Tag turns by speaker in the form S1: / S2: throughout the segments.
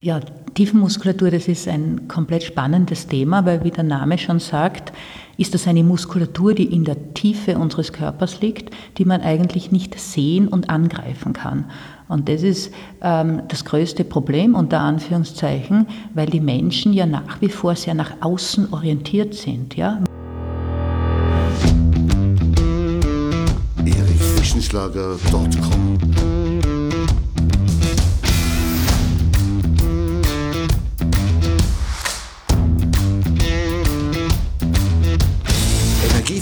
S1: Ja, Tiefenmuskulatur, das ist ein komplett spannendes Thema, weil wie der Name schon sagt, ist das eine Muskulatur, die in der Tiefe unseres Körpers liegt, die man eigentlich nicht sehen und angreifen kann. Und das ist ähm, das größte Problem unter Anführungszeichen, weil die Menschen ja nach wie vor sehr nach außen orientiert sind. Ja?
S2: erichfischenschlager.com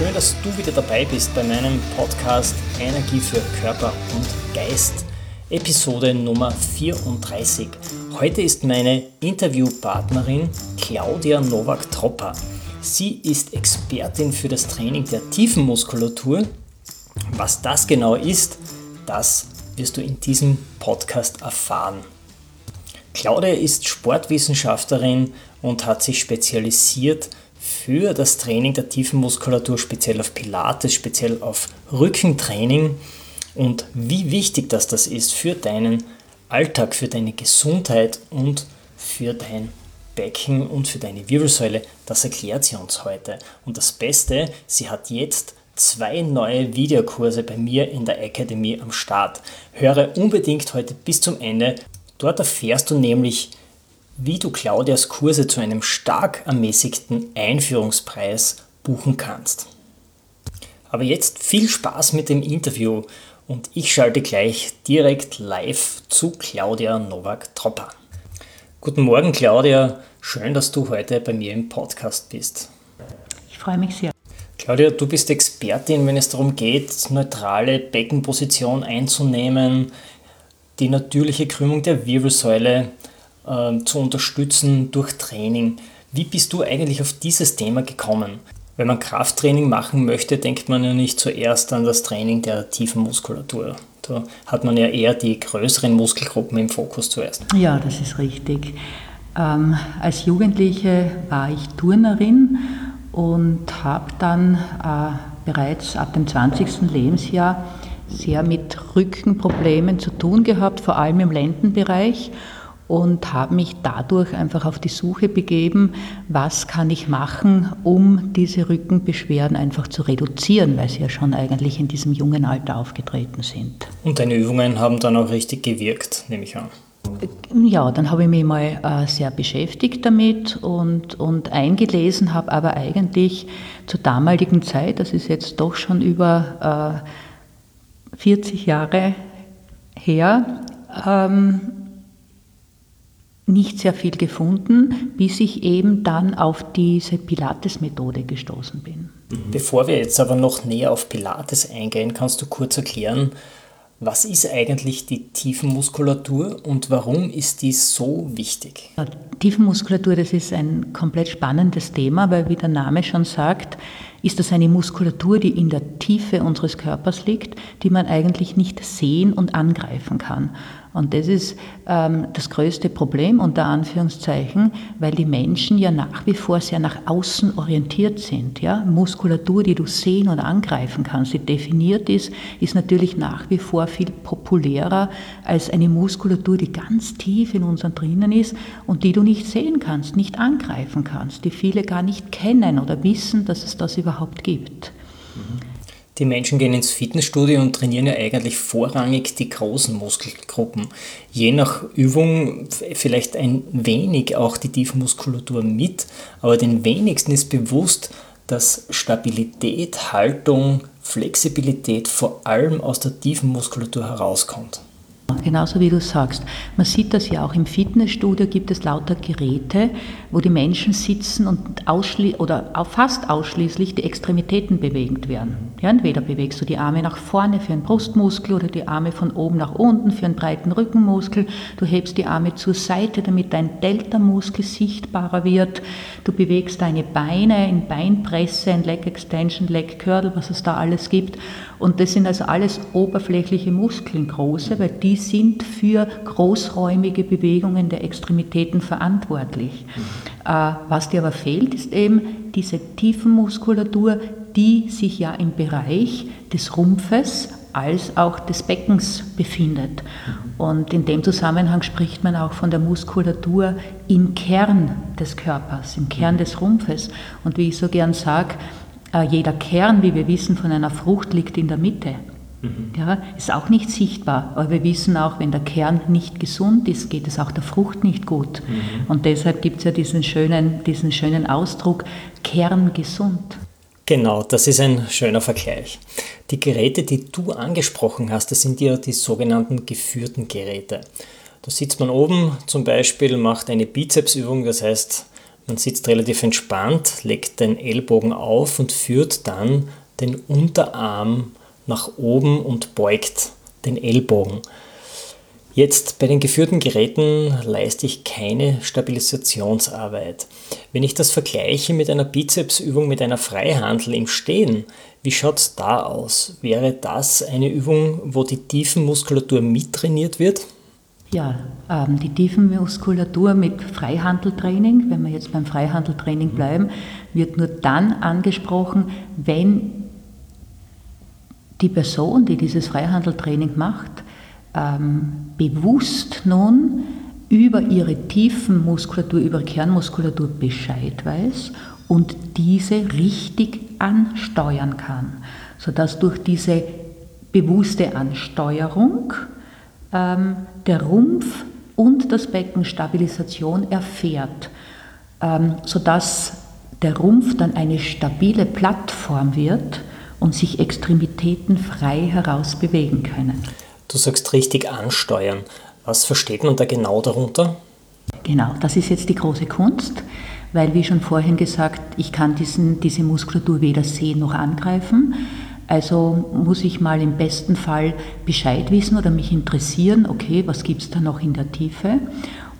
S3: Schön, dass du wieder dabei bist bei meinem Podcast Energie für Körper und Geist, Episode Nummer 34. Heute ist meine Interviewpartnerin Claudia Nowak-Tropper. Sie ist Expertin für das Training der Tiefenmuskulatur. Was das genau ist, das wirst du in diesem Podcast erfahren. Claudia ist Sportwissenschaftlerin und hat sich spezialisiert für das Training der tiefen Muskulatur, speziell auf Pilates, speziell auf Rückentraining und wie wichtig das, das ist für deinen Alltag, für deine Gesundheit und für dein Becken und für deine Wirbelsäule, das erklärt sie uns heute. Und das Beste, sie hat jetzt zwei neue Videokurse bei mir in der Akademie am Start. Höre unbedingt heute bis zum Ende. Dort erfährst du nämlich, wie du Claudias Kurse zu einem stark ermäßigten Einführungspreis buchen kannst. Aber jetzt viel Spaß mit dem Interview und ich schalte gleich direkt live zu Claudia Nowak-Tropper. Guten Morgen, Claudia. Schön, dass du heute bei mir im Podcast bist.
S1: Ich freue mich sehr.
S3: Claudia, du bist Expertin, wenn es darum geht, neutrale Beckenposition einzunehmen, die natürliche Krümmung der Wirbelsäule äh, zu unterstützen durch Training. Wie bist du eigentlich auf dieses Thema gekommen? Wenn man Krafttraining machen möchte, denkt man ja nicht zuerst an das Training der tiefen Muskulatur. Da hat man ja eher die größeren Muskelgruppen im Fokus zuerst.
S1: Ja, das ist richtig. Ähm, als Jugendliche war ich Turnerin und habe dann äh, bereits ab dem 20. Lebensjahr sehr mit Rückenproblemen zu tun gehabt, vor allem im Lendenbereich und habe mich dadurch einfach auf die Suche begeben, was kann ich machen, um diese Rückenbeschwerden einfach zu reduzieren, weil sie ja schon eigentlich in diesem jungen Alter aufgetreten sind.
S3: Und deine Übungen haben dann auch richtig gewirkt, nehme ich an.
S1: Ja, dann habe ich mich mal äh, sehr beschäftigt damit und, und eingelesen, habe aber eigentlich zur damaligen Zeit, das ist jetzt doch schon über äh, 40 Jahre her, ähm, nicht sehr viel gefunden, bis ich eben dann auf diese Pilates-Methode gestoßen bin.
S3: Bevor wir jetzt aber noch näher auf Pilates eingehen, kannst du kurz erklären, was ist eigentlich die Tiefenmuskulatur und warum ist die so wichtig?
S1: Ja, Tiefenmuskulatur, das ist ein komplett spannendes Thema, weil wie der Name schon sagt, ist das eine Muskulatur, die in der Tiefe unseres Körpers liegt, die man eigentlich nicht sehen und angreifen kann. Und das ist ähm, das größte Problem unter Anführungszeichen, weil die Menschen ja nach wie vor sehr nach außen orientiert sind. Ja? Muskulatur, die du sehen und angreifen kannst, die definiert ist, ist natürlich nach wie vor viel populärer als eine Muskulatur, die ganz tief in uns drinnen ist und die du nicht sehen kannst, nicht angreifen kannst, die viele gar nicht kennen oder wissen, dass es das überhaupt gibt.
S3: Mhm. Die Menschen gehen ins Fitnessstudio und trainieren ja eigentlich vorrangig die großen Muskelgruppen. Je nach Übung vielleicht ein wenig auch die Tiefmuskulatur mit, aber den wenigsten ist bewusst, dass Stabilität, Haltung, Flexibilität vor allem aus der tiefen Muskulatur herauskommt.
S1: Genauso wie du sagst. Man sieht das ja auch im Fitnessstudio, gibt es lauter Geräte, wo die Menschen sitzen und ausschli oder fast ausschließlich die Extremitäten bewegt werden. Ja, entweder bewegst du die Arme nach vorne für einen Brustmuskel oder die Arme von oben nach unten für einen breiten Rückenmuskel. Du hebst die Arme zur Seite, damit dein Delta-Muskel sichtbarer wird. Du bewegst deine Beine in Beinpresse, in Leg Extension, Leg Curl, was es da alles gibt. Und das sind also alles oberflächliche Muskeln, große, weil die sind für großräumige Bewegungen der Extremitäten verantwortlich. Äh, was dir aber fehlt, ist eben diese Tiefenmuskulatur, die sich ja im Bereich des Rumpfes als auch des Beckens befindet. Und in dem Zusammenhang spricht man auch von der Muskulatur im Kern des Körpers, im Kern des Rumpfes. Und wie ich so gern sage, äh, jeder Kern, wie wir wissen, von einer Frucht liegt in der Mitte. Mhm. Ja, ist auch nicht sichtbar, aber wir wissen auch, wenn der Kern nicht gesund ist, geht es auch der Frucht nicht gut. Mhm. Und deshalb gibt es ja diesen schönen, diesen schönen Ausdruck, kerngesund.
S3: Genau, das ist ein schöner Vergleich. Die Geräte, die du angesprochen hast, das sind ja die sogenannten geführten Geräte. Da sitzt man oben zum Beispiel, macht eine Bizepsübung, das heißt, man sitzt relativ entspannt, legt den Ellbogen auf und führt dann den Unterarm nach oben und beugt den Ellbogen. Jetzt bei den geführten Geräten leiste ich keine Stabilisationsarbeit. Wenn ich das vergleiche mit einer Bizepsübung mit einer Freihandel im Stehen, wie schaut es da aus? Wäre das eine Übung, wo die Tiefenmuskulatur mittrainiert wird?
S1: Ja, ähm, die Tiefenmuskulatur mit Freihandeltraining, wenn wir jetzt beim Freihandeltraining bleiben, wird nur dann angesprochen, wenn die Person, die dieses Freihandeltraining macht, ähm, bewusst nun über ihre tiefen Muskulatur, über Kernmuskulatur Bescheid weiß und diese richtig ansteuern kann, sodass durch diese bewusste Ansteuerung ähm, der Rumpf und das Becken Stabilisation erfährt, ähm, sodass der Rumpf dann eine stabile Plattform wird und sich Extremitäten frei heraus bewegen können.
S3: Du sagst richtig ansteuern. Was versteht man da genau darunter?
S1: Genau, das ist jetzt die große Kunst, weil wie schon vorhin gesagt, ich kann diesen, diese Muskulatur weder sehen noch angreifen. Also muss ich mal im besten Fall Bescheid wissen oder mich interessieren, okay, was gibt es da noch in der Tiefe?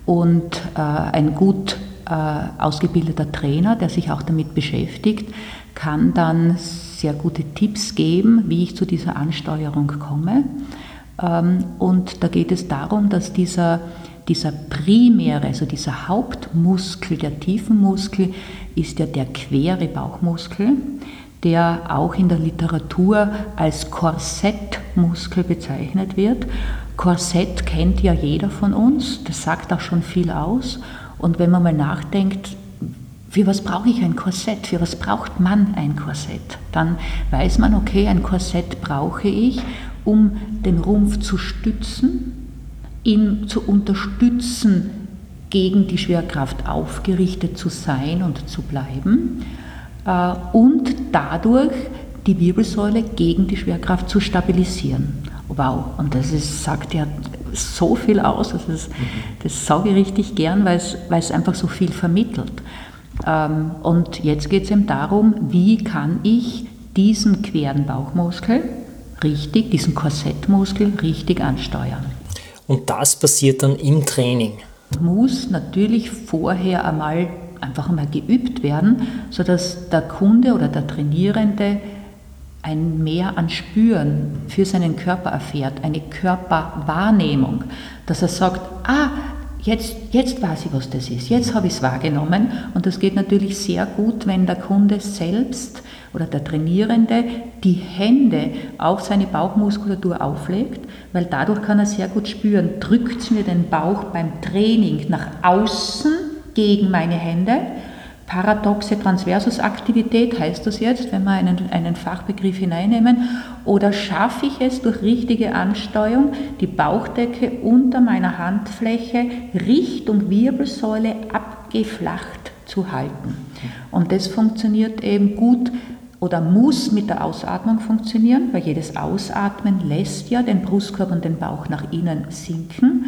S1: Und äh, ein gut äh, ausgebildeter Trainer, der sich auch damit beschäftigt, kann dann sehr gute Tipps geben, wie ich zu dieser Ansteuerung komme. Ähm, und da geht es darum, dass dieser, dieser primäre, also dieser Hauptmuskel, der Tiefenmuskel, ist ja der quere Bauchmuskel, der auch in der Literatur als Korsettmuskel bezeichnet wird. Korsett kennt ja jeder von uns, das sagt auch schon viel aus. Und wenn man mal nachdenkt, für was brauche ich ein Korsett? Für was braucht man ein Korsett? Dann weiß man, okay, ein Korsett brauche ich, um den Rumpf zu stützen, ihn zu unterstützen, gegen die Schwerkraft aufgerichtet zu sein und zu bleiben äh, und dadurch die Wirbelsäule gegen die Schwerkraft zu stabilisieren. Wow, und das ist, sagt ja so viel aus, das, das sage ich richtig gern, weil es einfach so viel vermittelt. Ähm, und jetzt geht es eben darum, wie kann ich diesen queren Bauchmuskel, richtig, diesen Korsettmuskel richtig ansteuern.
S3: Und das passiert dann im Training?
S1: Muss natürlich vorher einmal einfach einmal geübt werden, sodass der Kunde oder der Trainierende ein Mehr an Spüren für seinen Körper erfährt, eine Körperwahrnehmung, dass er sagt, ah, jetzt, jetzt weiß ich, was das ist, jetzt habe ich es wahrgenommen. Und das geht natürlich sehr gut, wenn der Kunde selbst oder der Trainierende die Hände auf seine Bauchmuskulatur auflegt, weil dadurch kann er sehr gut spüren, drückt es mir den Bauch beim Training nach außen gegen meine Hände Paradoxe Transversusaktivität heißt das jetzt, wenn wir einen, einen Fachbegriff hineinnehmen, oder schaffe ich es durch richtige Ansteuerung, die Bauchdecke unter meiner Handfläche Richtung Wirbelsäule abgeflacht zu halten. Und das funktioniert eben gut oder muss mit der Ausatmung funktionieren, weil jedes Ausatmen lässt ja den Brustkorb und den Bauch nach innen sinken.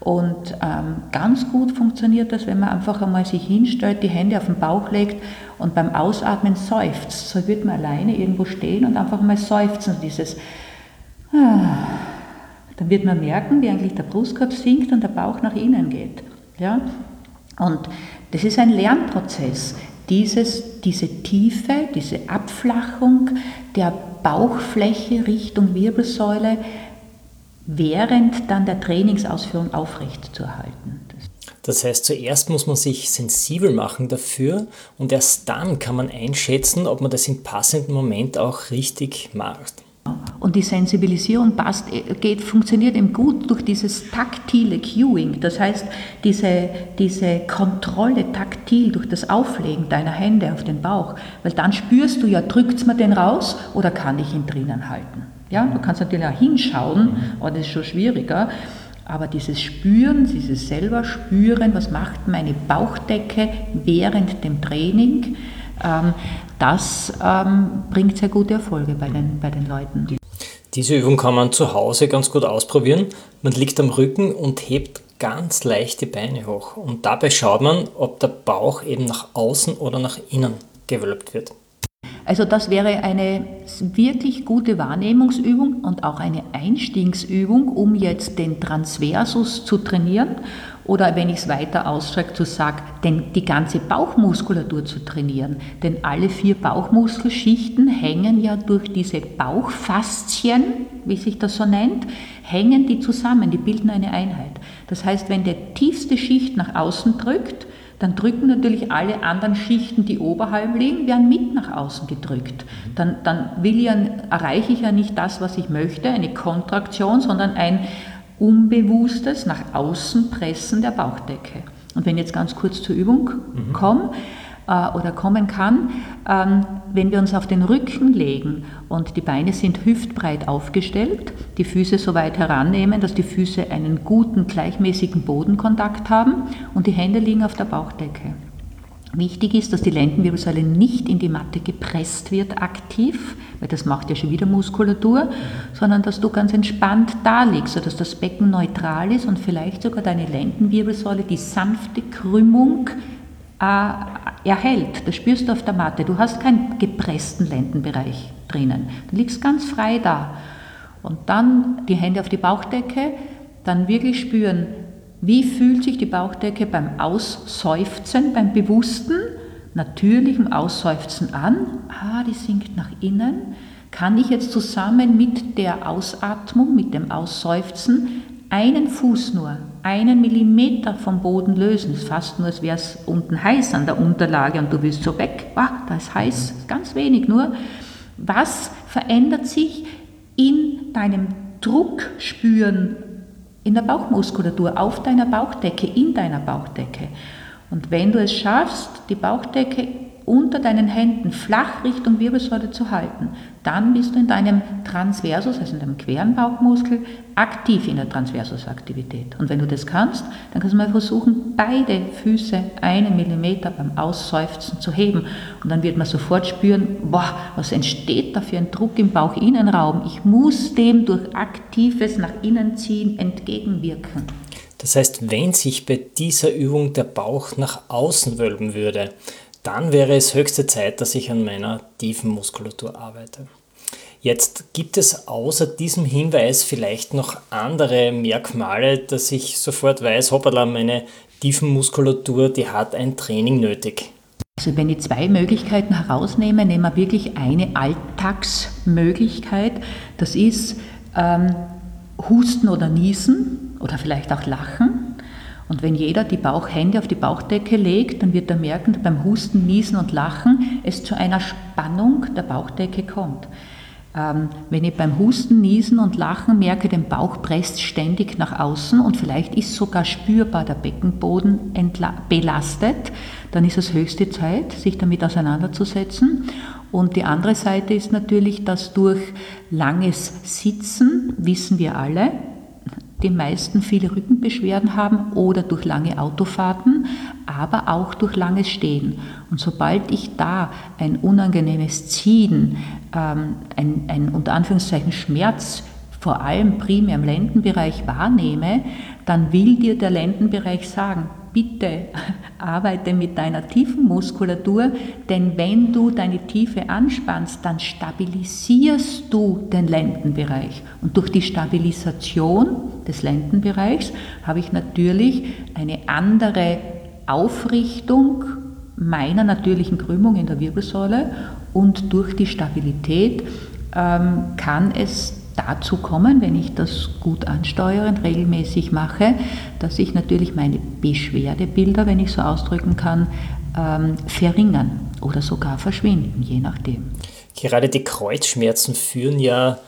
S1: Und ähm, ganz gut funktioniert das, wenn man einfach einmal sich hinstellt, die Hände auf den Bauch legt und beim Ausatmen seufzt. So wird man alleine irgendwo stehen und einfach mal seufzen, dieses ah, dann wird man merken, wie eigentlich der Brustkorb sinkt und der Bauch nach innen geht. Ja? Und das ist ein Lernprozess. Dieses, diese Tiefe, diese Abflachung der Bauchfläche Richtung Wirbelsäule während dann der Trainingsausführung aufrecht zu erhalten.
S3: Das heißt, zuerst muss man sich sensibel machen dafür und erst dann kann man einschätzen, ob man das im passenden Moment auch richtig macht.
S1: Und die Sensibilisierung passt, geht, funktioniert eben gut durch dieses taktile Cueing. Das heißt, diese, diese Kontrolle taktil durch das Auflegen deiner Hände auf den Bauch. Weil dann spürst du ja, drückt es mir den raus oder kann ich ihn drinnen halten? Ja, du kannst natürlich auch hinschauen, aber das ist schon schwieriger. Aber dieses Spüren, dieses selber Spüren, was macht meine Bauchdecke während dem Training, ähm, das ähm, bringt sehr gute Erfolge bei den, bei den Leuten.
S3: Diese Übung kann man zu Hause ganz gut ausprobieren. Man liegt am Rücken und hebt ganz leicht die Beine hoch. Und dabei schaut man, ob der Bauch eben nach außen oder nach innen gewölbt wird.
S1: Also das wäre eine wirklich gute Wahrnehmungsübung und auch eine Einstiegsübung, um jetzt den Transversus zu trainieren oder wenn ich es weiter ausstrecke, zu sagen, denn die ganze Bauchmuskulatur zu trainieren. Denn alle vier Bauchmuskelschichten hängen ja durch diese Bauchfaszien, wie sich das so nennt, hängen die zusammen, die bilden eine Einheit. Das heißt, wenn der tiefste Schicht nach außen drückt, dann drücken natürlich alle anderen Schichten, die oberhalb liegen, werden mit nach außen gedrückt. Dann, dann will ich, erreiche ich ja nicht das, was ich möchte, eine Kontraktion, sondern ein unbewusstes nach außen pressen der Bauchdecke. Und wenn ich jetzt ganz kurz zur Übung mhm. komme oder kommen kann, ähm, wenn wir uns auf den Rücken legen und die Beine sind hüftbreit aufgestellt, die Füße so weit herannehmen, dass die Füße einen guten, gleichmäßigen Bodenkontakt haben und die Hände liegen auf der Bauchdecke. Wichtig ist, dass die Lendenwirbelsäule nicht in die Matte gepresst wird aktiv, weil das macht ja schon wieder Muskulatur, sondern dass du ganz entspannt da liegst, sodass das Becken neutral ist und vielleicht sogar deine Lendenwirbelsäule die sanfte Krümmung äh, erhält. Das spürst du auf der Matte. Du hast keinen gepressten Lendenbereich drinnen. Du liegst ganz frei da. Und dann die Hände auf die Bauchdecke, dann wirklich spüren, wie fühlt sich die Bauchdecke beim Ausseufzen, beim bewussten, natürlichen Ausseufzen an? Ah, die sinkt nach innen. Kann ich jetzt zusammen mit der Ausatmung, mit dem Ausseufzen, einen Fuß nur, einen Millimeter vom Boden lösen? Es ist fast nur, als wäre es unten heiß an der Unterlage und du willst so weg. Ah, da ist heiß, ganz wenig nur. Was verändert sich in deinem Druckspüren in der Bauchmuskulatur, auf deiner Bauchdecke, in deiner Bauchdecke. Und wenn du es schaffst, die Bauchdecke unter deinen Händen flach Richtung Wirbelsäule zu halten, dann bist du in deinem Transversus, also in deinem queren Bauchmuskel, aktiv in der Transversusaktivität. Und wenn du das kannst, dann kannst du mal versuchen, beide Füße einen Millimeter beim Ausseufzen zu heben. Und dann wird man sofort spüren, boah, was entsteht da für ein Druck im Bauchinnenraum. Ich muss dem durch aktives nach innen ziehen entgegenwirken.
S3: Das heißt, wenn sich bei dieser Übung der Bauch nach außen wölben würde, dann wäre es höchste Zeit, dass ich an meiner tiefen Muskulatur arbeite. Jetzt gibt es außer diesem Hinweis vielleicht noch andere Merkmale, dass ich sofort weiß, hoppala, meine tiefen Muskulatur, die hat ein Training nötig.
S1: Also wenn ich zwei Möglichkeiten herausnehme, nehmen wir wirklich eine Alltagsmöglichkeit. Das ist ähm, Husten oder Niesen oder vielleicht auch Lachen. Und wenn jeder die Bauchhände auf die Bauchdecke legt, dann wird er merken, dass beim Husten, Niesen und Lachen es zu einer Spannung der Bauchdecke kommt. Ähm, wenn ich beim Husten, Niesen und Lachen merke, den Bauch presst ständig nach außen und vielleicht ist sogar spürbar der Beckenboden belastet, dann ist es höchste Zeit, sich damit auseinanderzusetzen. Und die andere Seite ist natürlich, dass durch langes Sitzen, wissen wir alle, die meisten viele Rückenbeschwerden haben oder durch lange Autofahrten, aber auch durch langes Stehen. Und sobald ich da ein unangenehmes Ziehen, ähm, ein, ein unter Anführungszeichen Schmerz vor allem primär im Lendenbereich wahrnehme, dann will dir der Lendenbereich sagen, bitte arbeite mit deiner tiefen Muskulatur, denn wenn du deine Tiefe anspannst, dann stabilisierst du den Lendenbereich. Und durch die Stabilisation des Lendenbereichs habe ich natürlich eine andere Aufrichtung meiner natürlichen Krümmung in der Wirbelsäule und durch die Stabilität ähm, kann es dazu kommen, wenn ich das gut ansteuere und regelmäßig mache, dass ich natürlich meine Beschwerdebilder, wenn ich so ausdrücken kann, ähm, verringern oder sogar verschwinden, je nachdem.
S3: Gerade die Kreuzschmerzen führen ja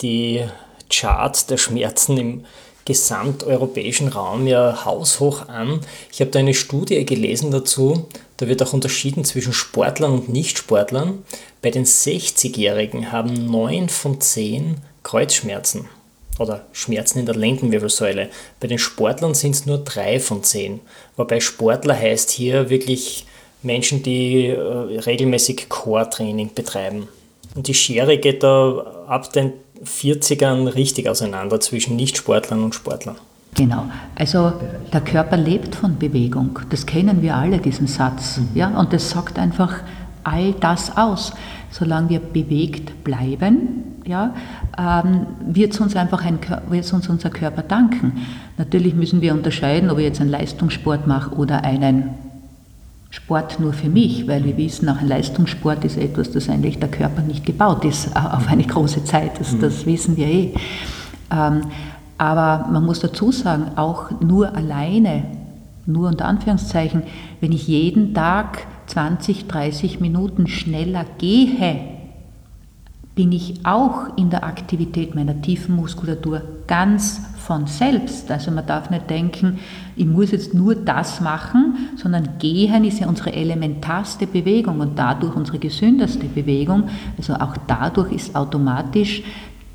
S3: die Charts der Schmerzen im gesamteuropäischen Raum ja haushoch an. Ich habe da eine Studie gelesen dazu, da wird auch unterschieden zwischen Sportlern und Nichtsportlern. Bei den 60-Jährigen haben 9 von 10 Kreuzschmerzen oder Schmerzen in der Lendenwirbelsäule. Bei den Sportlern sind es nur 3 von 10. Wobei Sportler heißt hier wirklich Menschen, die äh, regelmäßig Core-Training betreiben. Und die Schere geht da ab den 40ern richtig auseinander zwischen Nichtsportlern und Sportlern.
S1: Genau, also der Körper lebt von Bewegung. Das kennen wir alle, diesen Satz. Ja? Und das sagt einfach all das aus. Solange wir bewegt bleiben, ja, ähm, wird, uns einfach ein, wird uns unser Körper danken. Natürlich müssen wir unterscheiden, ob ich jetzt einen Leistungssport mache oder einen Sport nur für mich, weil wir wissen, auch ein Leistungssport ist etwas, das eigentlich der Körper nicht gebaut ist auf eine große Zeit. Das, das wissen wir eh. Ähm, aber man muss dazu sagen, auch nur alleine, nur unter Anführungszeichen, wenn ich jeden Tag 20, 30 Minuten schneller gehe, bin ich auch in der Aktivität meiner tiefen Muskulatur ganz von selbst. Also man darf nicht denken, ich muss jetzt nur das machen, sondern gehen ist ja unsere elementarste Bewegung und dadurch unsere gesündeste Bewegung. Also auch dadurch ist automatisch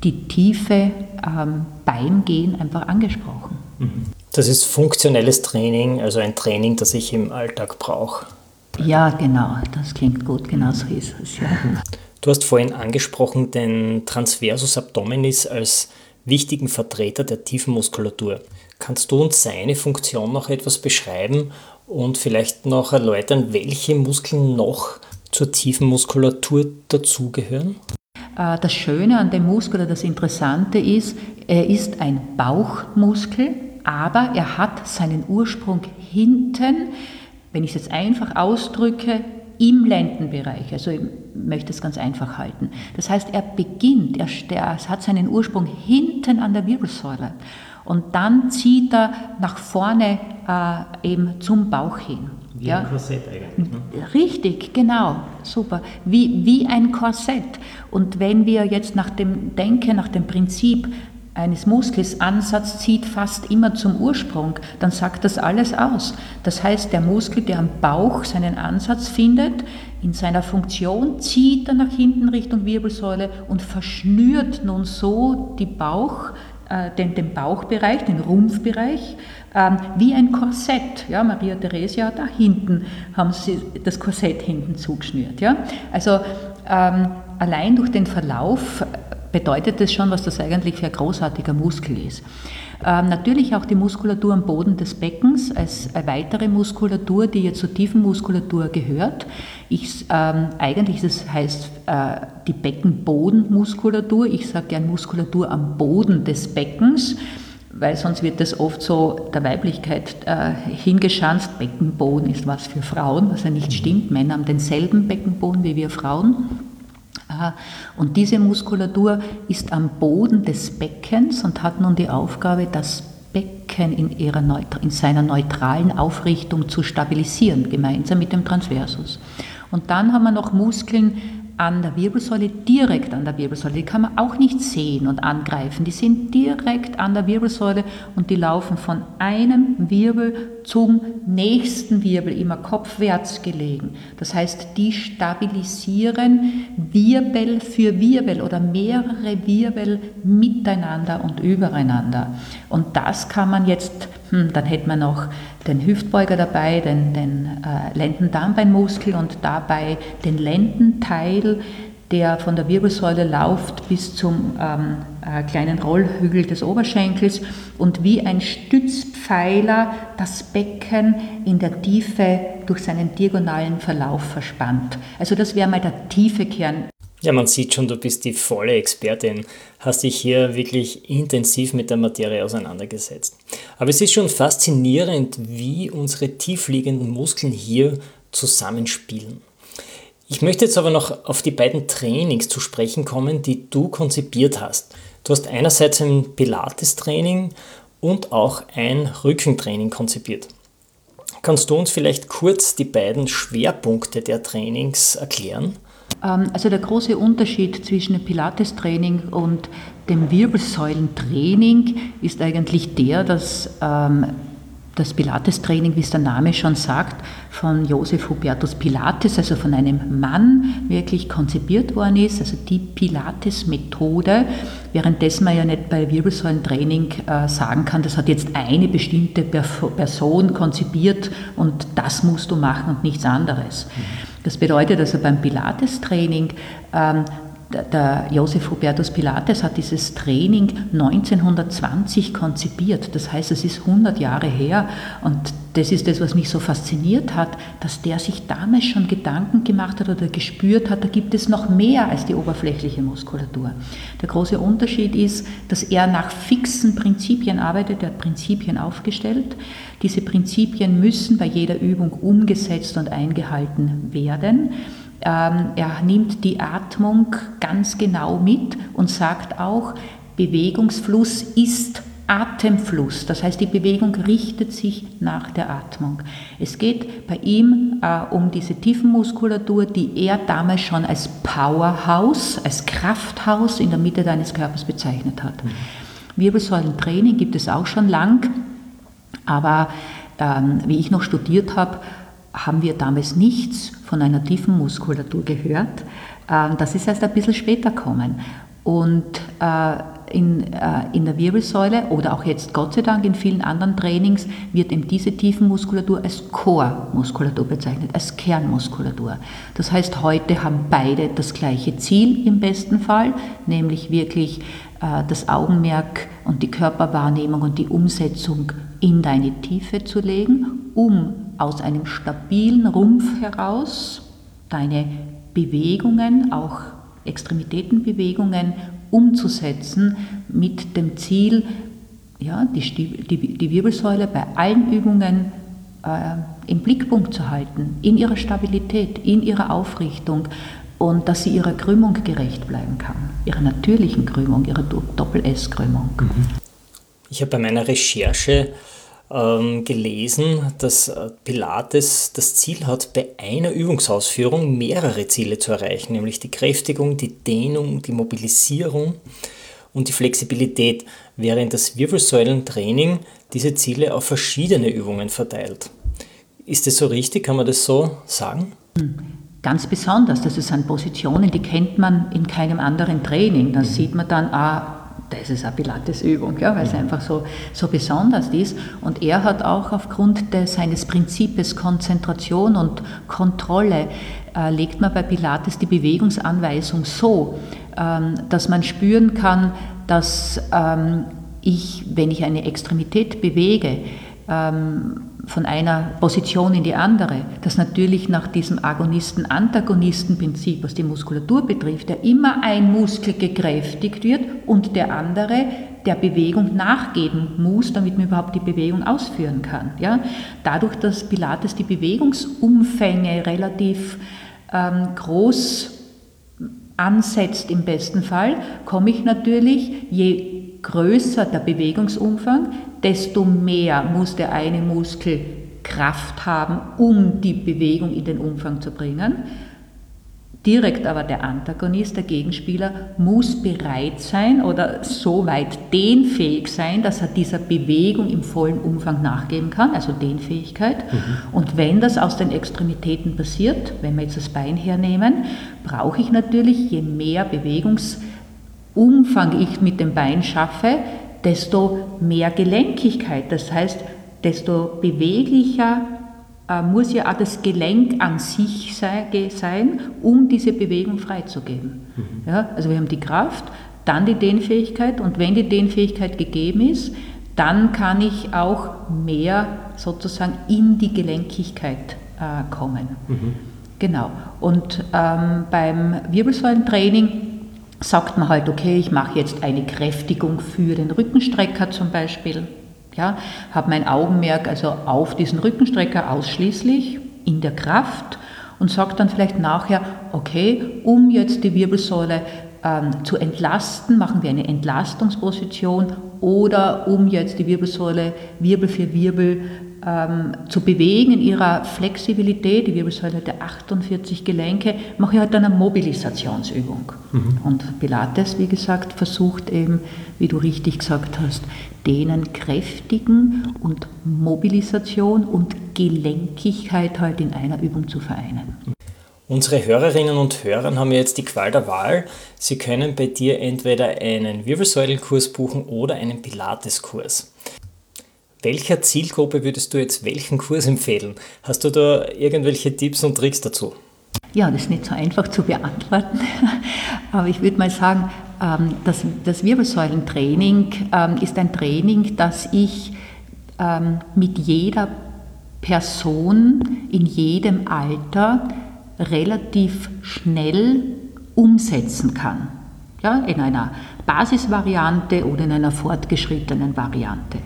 S1: die Tiefe ähm, beim Gehen einfach angesprochen.
S3: Das ist funktionelles Training, also ein Training, das ich im Alltag brauche.
S1: Ja, genau, das klingt gut, genau so ist es. Ja.
S3: Du hast vorhin angesprochen den Transversus Abdominis als wichtigen Vertreter der tiefen Muskulatur. Kannst du uns seine Funktion noch etwas beschreiben und vielleicht noch erläutern, welche Muskeln noch zur tiefen Muskulatur dazugehören?
S1: Äh, das Schöne an dem Muskel oder das Interessante ist, er ist ein Bauchmuskel, aber er hat seinen Ursprung hinten, wenn ich es jetzt einfach ausdrücke, im Lendenbereich. Also ich möchte es ganz einfach halten. Das heißt, er beginnt, er, hat seinen Ursprung hinten an der Wirbelsäule und dann zieht er nach vorne äh, eben zum Bauch hin.
S3: Wie ja? ein Korsett eigentlich. Ne?
S1: Richtig, genau, super. Wie, wie ein Korsett. Und wenn wir jetzt nach dem Denken, nach dem Prinzip eines Muskels Ansatz zieht fast immer zum Ursprung, dann sagt das alles aus. Das heißt, der Muskel, der am Bauch seinen Ansatz findet, in seiner Funktion zieht er nach hinten Richtung Wirbelsäule und verschnürt nun so die Bauch, äh, den, den Bauchbereich, den Rumpfbereich, ähm, wie ein Korsett. Ja, Maria Theresia, da hinten haben sie das Korsett hinten zugeschnürt. Ja? Also ähm, allein durch den Verlauf bedeutet das schon, was das eigentlich für ein großartiger Muskel ist. Ähm, natürlich auch die Muskulatur am Boden des Beckens als eine weitere Muskulatur, die jetzt zur tiefen Muskulatur gehört. Ich, ähm, eigentlich das heißt äh, die Beckenbodenmuskulatur. Ich sage gern Muskulatur am Boden des Beckens weil sonst wird das oft so der Weiblichkeit äh, hingeschanzt. Beckenboden ist was für Frauen, was ja nicht stimmt. Männer haben denselben Beckenboden wie wir Frauen. Und diese Muskulatur ist am Boden des Beckens und hat nun die Aufgabe, das Becken in, ihrer, in seiner neutralen Aufrichtung zu stabilisieren, gemeinsam mit dem Transversus. Und dann haben wir noch Muskeln an der Wirbelsäule, direkt an der Wirbelsäule. Die kann man auch nicht sehen und angreifen. Die sind direkt an der Wirbelsäule und die laufen von einem Wirbel zum nächsten Wirbel, immer kopfwärts gelegen. Das heißt, die stabilisieren Wirbel für Wirbel oder mehrere Wirbel miteinander und übereinander. Und das kann man jetzt, hm, dann hätte man noch den Hüftbeuger dabei, den, den äh, Lendendarmbeinmuskel und dabei den Lendenteil, der von der Wirbelsäule läuft bis zum ähm, äh, kleinen Rollhügel des Oberschenkels und wie ein Stützpfeiler das Becken in der Tiefe durch seinen diagonalen Verlauf verspannt. Also das wäre mal der tiefe Kern.
S3: Ja, man sieht schon, du bist die volle Expertin, hast dich hier wirklich intensiv mit der Materie auseinandergesetzt. Aber es ist schon faszinierend, wie unsere tiefliegenden Muskeln hier zusammenspielen. Ich möchte jetzt aber noch auf die beiden Trainings zu sprechen kommen, die du konzipiert hast. Du hast einerseits ein Pilates-Training und auch ein Rückentraining konzipiert. Kannst du uns vielleicht kurz die beiden Schwerpunkte der Trainings erklären?
S1: Ähm, also der große Unterschied zwischen dem Pilates-Training und dem Wirbelsäulentraining ist eigentlich der, dass ähm, das Pilates-Training, wie es der Name schon sagt, von Josef Hubertus Pilates, also von einem Mann, wirklich konzipiert worden ist, also die Pilates-Methode, währenddessen man ja nicht bei Wirbelsäulentraining äh, sagen kann, das hat jetzt eine bestimmte Person konzipiert und das musst du machen und nichts anderes. Das bedeutet also beim Pilates-Training, ähm, der Josef Hubertus Pilates hat dieses Training 1920 konzipiert. Das heißt, es ist 100 Jahre her und das ist das, was mich so fasziniert hat, dass der sich damals schon Gedanken gemacht hat oder gespürt hat, da gibt es noch mehr als die oberflächliche Muskulatur. Der große Unterschied ist, dass er nach fixen Prinzipien arbeitet, er hat Prinzipien aufgestellt. Diese Prinzipien müssen bei jeder Übung umgesetzt und eingehalten werden. Ähm, er nimmt die Atmung ganz genau mit und sagt auch, Bewegungsfluss ist Atemfluss. Das heißt, die Bewegung richtet sich nach der Atmung. Es geht bei ihm äh, um diese Tiefenmuskulatur, die er damals schon als Powerhouse, als Krafthaus in der Mitte deines Körpers bezeichnet hat. Mhm. Wirbelsäulentraining gibt es auch schon lang, aber ähm, wie ich noch studiert habe, haben wir damals nichts von einer tiefen Muskulatur gehört. Ähm, das ist erst ein bisschen später gekommen. Und äh, in, äh, in der Wirbelsäule oder auch jetzt Gott sei Dank in vielen anderen Trainings wird eben diese Tiefenmuskulatur als Core-Muskulatur bezeichnet, als Kernmuskulatur. Das heißt, heute haben beide das gleiche Ziel im besten Fall, nämlich wirklich äh, das Augenmerk und die Körperwahrnehmung und die Umsetzung in deine Tiefe zu legen, um aus einem stabilen Rumpf heraus deine Bewegungen, auch Extremitätenbewegungen umzusetzen mit dem Ziel, ja, die, die, die Wirbelsäule bei allen Übungen äh, im Blickpunkt zu halten, in ihrer Stabilität, in ihrer Aufrichtung und dass sie ihrer Krümmung gerecht bleiben kann, ihrer natürlichen Krümmung, ihrer Doppel-S-Krümmung. Mhm.
S3: Ich habe bei meiner Recherche ähm, gelesen, dass äh, Pilates das Ziel hat, bei einer Übungsausführung mehrere Ziele zu erreichen, nämlich die Kräftigung, die Dehnung, die Mobilisierung und die Flexibilität, während das Wirbelsäulentraining diese Ziele auf verschiedene Übungen verteilt. Ist das so richtig? Kann man das so sagen?
S1: Ganz besonders, das sind Positionen, die kennt man in keinem anderen Training. Da mhm. sieht man dann, ah, das ist eine Pilates-Übung, ja, weil es einfach so, so besonders ist. Und er hat auch aufgrund des, seines Prinzips Konzentration und Kontrolle, äh, legt man bei Pilates die Bewegungsanweisung so, ähm, dass man spüren kann, dass ähm, ich, wenn ich eine Extremität bewege, von einer Position in die andere, das natürlich nach diesem Agonisten-Antagonisten-Prinzip, was die Muskulatur betrifft, der immer ein Muskel gekräftigt wird und der andere der Bewegung nachgeben muss, damit man überhaupt die Bewegung ausführen kann. Ja? Dadurch, dass Pilates die Bewegungsumfänge relativ ähm, groß ansetzt im besten Fall, komme ich natürlich, je größer der Bewegungsumfang, desto mehr muss der eine Muskel Kraft haben, um die Bewegung in den Umfang zu bringen. Direkt aber der Antagonist, der Gegenspieler, muss bereit sein oder so weit dehnfähig sein, dass er dieser Bewegung im vollen Umfang nachgeben kann, also Dehnfähigkeit. Mhm. Und wenn das aus den Extremitäten passiert, wenn wir jetzt das Bein hernehmen, brauche ich natürlich, je mehr Bewegungsumfang ich mit dem Bein schaffe, desto mehr Gelenkigkeit, das heißt, desto beweglicher äh, muss ja auch das Gelenk an sich sei, sein, um diese Bewegung freizugeben. Mhm. Ja, also wir haben die Kraft, dann die Dehnfähigkeit und wenn die Dehnfähigkeit gegeben ist, dann kann ich auch mehr sozusagen in die Gelenkigkeit äh, kommen. Mhm. Genau. Und ähm, beim Wirbelsäulentraining sagt man halt, okay, ich mache jetzt eine Kräftigung für den Rückenstrecker zum Beispiel. Ja, habe mein Augenmerk also auf diesen Rückenstrecker ausschließlich in der Kraft und sage dann vielleicht nachher, okay, um jetzt die Wirbelsäule ähm, zu entlasten, machen wir eine Entlastungsposition oder um jetzt die Wirbelsäule Wirbel für Wirbel ähm, zu bewegen in ihrer Flexibilität, die Wirbelsäule der 48 Gelenke, mache ich halt dann eine Mobilisationsübung. Mhm. Und Pilates, wie gesagt, versucht eben, wie du richtig gesagt hast, denen kräftigen und Mobilisation und Gelenkigkeit halt in einer Übung zu vereinen.
S3: Unsere Hörerinnen und Hörer haben jetzt die Qual der Wahl. Sie können bei dir entweder einen Wirbelsäulenkurs buchen oder einen Pilateskurs. Welcher Zielgruppe würdest du jetzt welchen Kurs empfehlen? Hast du da irgendwelche Tipps und Tricks dazu?
S1: Ja, das ist nicht so einfach zu beantworten, aber ich würde mal sagen, ähm, das, das Wirbelsäulentraining ähm, ist ein Training, das ich ähm, mit jeder Person in jedem Alter relativ schnell umsetzen kann. Ja, in einer Basisvariante oder in einer fortgeschrittenen Variante.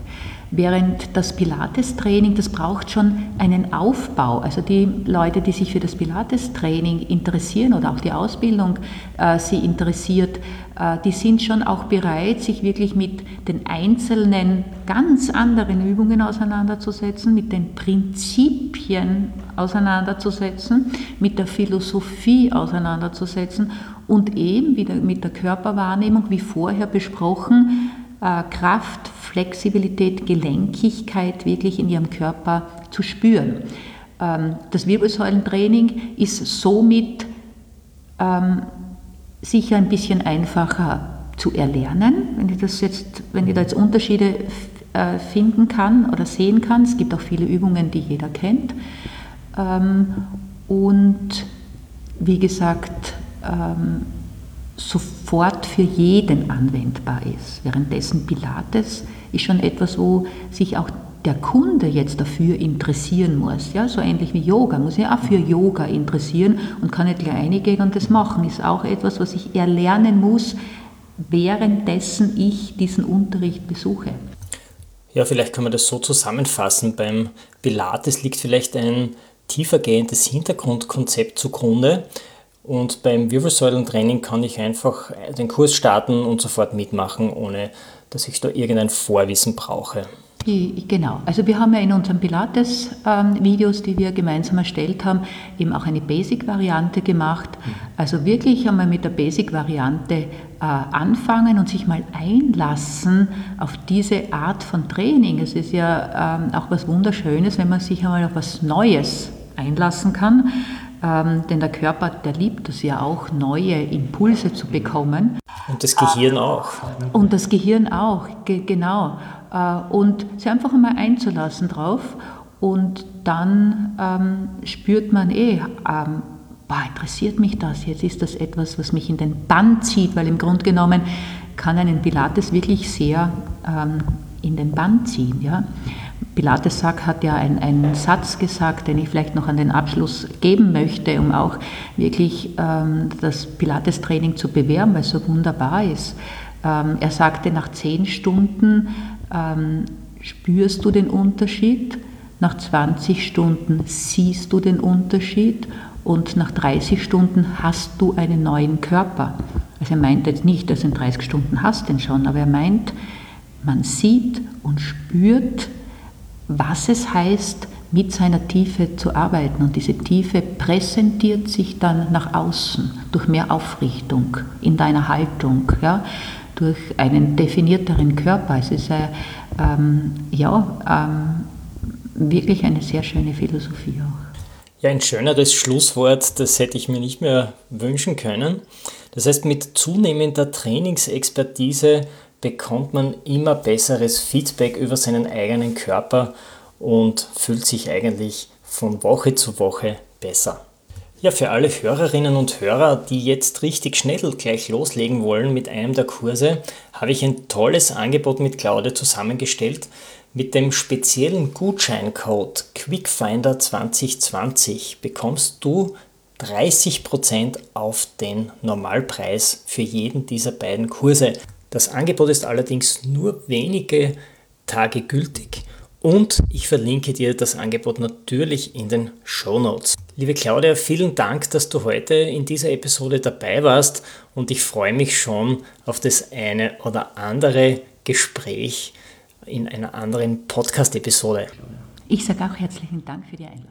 S1: Während das Pilates-Training, das braucht schon einen Aufbau. Also die Leute, die sich für das Pilates-Training interessieren oder auch die Ausbildung äh, sie interessiert, äh, die sind schon auch bereit, sich wirklich mit den einzelnen ganz anderen Übungen auseinanderzusetzen, mit den Prinzipien auseinanderzusetzen, mit der Philosophie auseinanderzusetzen und eben wieder mit der Körperwahrnehmung, wie vorher besprochen, äh, Kraft, Flexibilität, Gelenkigkeit wirklich in ihrem Körper zu spüren. Ähm, das Wirbelsäulentraining ist somit ähm, sicher ein bisschen einfacher zu erlernen, wenn ich, das jetzt, wenn ich da jetzt Unterschiede äh, finden kann oder sehen kann. Es gibt auch viele Übungen, die jeder kennt. Ähm, und wie gesagt, sofort für jeden anwendbar ist. Währenddessen Pilates ist schon etwas, wo sich auch der Kunde jetzt dafür interessieren muss. Ja, so ähnlich wie Yoga, muss ich auch für Yoga interessieren und kann nicht gleich reingehen und das machen. Ist auch etwas, was ich erlernen muss, währenddessen ich diesen Unterricht besuche.
S3: Ja, vielleicht kann man das so zusammenfassen. Beim Pilates liegt vielleicht ein tiefergehendes Hintergrundkonzept zugrunde, und beim Wirbelsäulentraining kann ich einfach den Kurs starten und sofort mitmachen, ohne dass ich da irgendein Vorwissen brauche.
S1: Genau, also wir haben ja in unseren Pilates-Videos, die wir gemeinsam erstellt haben, eben auch eine Basic-Variante gemacht. Also wirklich einmal mit der Basic-Variante äh, anfangen und sich mal einlassen auf diese Art von Training. Es ist ja ähm, auch was Wunderschönes, wenn man sich einmal auf was Neues einlassen kann. Ähm, denn der Körper, der liebt es ja auch, neue Impulse zu bekommen.
S3: Und das Gehirn auch.
S1: Und das Gehirn auch, ge genau. Äh, und sich einfach einmal einzulassen drauf und dann ähm, spürt man eh, ähm, boah, interessiert mich das, jetzt ist das etwas, was mich in den Bann zieht, weil im Grunde genommen kann einen Pilates wirklich sehr ähm, in den Bann ziehen. Ja? Pilates sagt, hat ja einen, einen, Satz gesagt, den ich vielleicht noch an den Abschluss geben möchte, um auch wirklich ähm, das Pilates-Training zu bewerben, weil es so wunderbar ist. Ähm, er sagte, nach zehn Stunden ähm, spürst du den Unterschied, nach 20 Stunden siehst du den Unterschied und nach 30 Stunden hast du einen neuen Körper. Also er meint jetzt nicht, dass du in 30 Stunden hast den schon, aber er meint, man sieht und spürt, was es heißt, mit seiner Tiefe zu arbeiten. Und diese Tiefe präsentiert sich dann nach außen durch mehr Aufrichtung in deiner Haltung, ja, durch einen definierteren Körper. Es ist äh, ähm, ja, ähm, wirklich eine sehr schöne Philosophie auch.
S3: Ja, ein schöneres Schlusswort, das hätte ich mir nicht mehr wünschen können. Das heißt, mit zunehmender Trainingsexpertise bekommt man immer besseres Feedback über seinen eigenen Körper und fühlt sich eigentlich von Woche zu Woche besser. Ja, für alle Hörerinnen und Hörer, die jetzt richtig schnell gleich loslegen wollen mit einem der Kurse, habe ich ein tolles Angebot mit Claudia zusammengestellt. Mit dem speziellen Gutscheincode QuickFinder 2020 bekommst du 30% auf den Normalpreis für jeden dieser beiden Kurse. Das Angebot ist allerdings nur wenige Tage gültig und ich verlinke dir das Angebot natürlich in den Show Notes. Liebe Claudia, vielen Dank, dass du heute in dieser Episode dabei warst und ich freue mich schon auf das eine oder andere Gespräch in einer anderen Podcast-Episode.
S1: Ich sage auch herzlichen Dank für die Einladung.